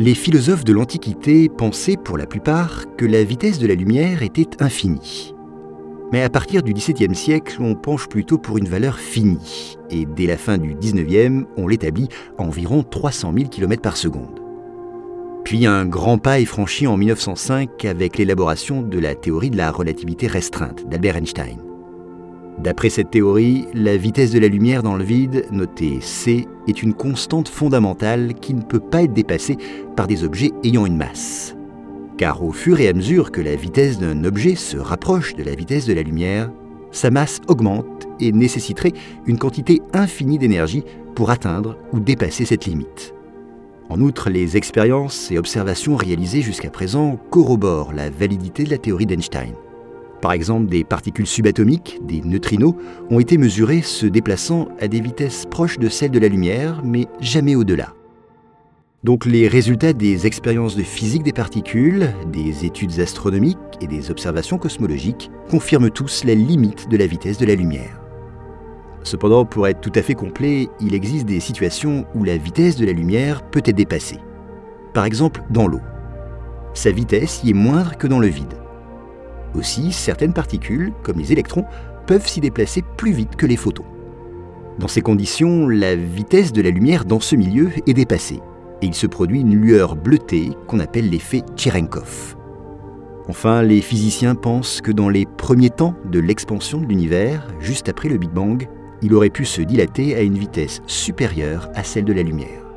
Les philosophes de l'Antiquité pensaient pour la plupart que la vitesse de la lumière était infinie. Mais à partir du XVIIe siècle, on penche plutôt pour une valeur finie, et dès la fin du XIXe, on l'établit à environ 300 000 km par seconde. Puis un grand pas est franchi en 1905 avec l'élaboration de la théorie de la relativité restreinte d'Albert Einstein. D'après cette théorie, la vitesse de la lumière dans le vide, notée c, est une constante fondamentale qui ne peut pas être dépassée par des objets ayant une masse. Car au fur et à mesure que la vitesse d'un objet se rapproche de la vitesse de la lumière, sa masse augmente et nécessiterait une quantité infinie d'énergie pour atteindre ou dépasser cette limite. En outre, les expériences et observations réalisées jusqu'à présent corroborent la validité de la théorie d'Einstein. Par exemple, des particules subatomiques, des neutrinos, ont été mesurées se déplaçant à des vitesses proches de celles de la lumière, mais jamais au-delà. Donc les résultats des expériences de physique des particules, des études astronomiques et des observations cosmologiques confirment tous la limite de la vitesse de la lumière. Cependant, pour être tout à fait complet, il existe des situations où la vitesse de la lumière peut être dépassée. Par exemple, dans l'eau. Sa vitesse y est moindre que dans le vide. Aussi, certaines particules, comme les électrons, peuvent s'y déplacer plus vite que les photons. Dans ces conditions, la vitesse de la lumière dans ce milieu est dépassée, et il se produit une lueur bleutée qu'on appelle l'effet Cherenkov. Enfin, les physiciens pensent que dans les premiers temps de l'expansion de l'univers, juste après le Big Bang, il aurait pu se dilater à une vitesse supérieure à celle de la lumière.